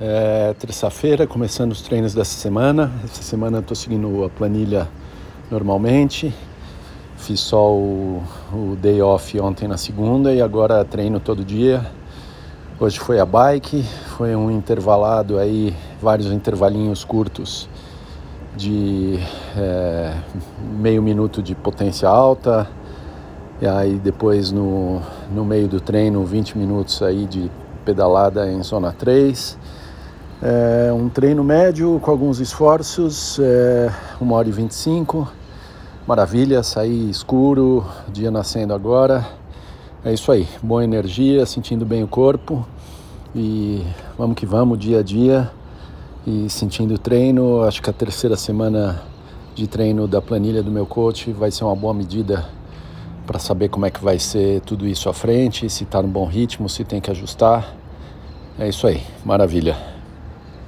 É terça-feira, começando os treinos dessa semana. Essa semana eu estou seguindo a planilha normalmente. Fiz só o, o day off ontem na segunda e agora treino todo dia. Hoje foi a bike, foi um intervalado aí, vários intervalinhos curtos de é, meio minuto de potência alta, e aí depois no, no meio do treino 20 minutos aí de pedalada em zona 3. É um treino médio com alguns esforços, é, 1 hora e 25. Maravilha, sair escuro, dia nascendo agora. É isso aí, boa energia, sentindo bem o corpo e vamos que vamos, dia a dia e sentindo o treino. Acho que a terceira semana de treino da planilha do meu coach vai ser uma boa medida para saber como é que vai ser tudo isso à frente, se está no bom ritmo, se tem que ajustar. É isso aí, maravilha.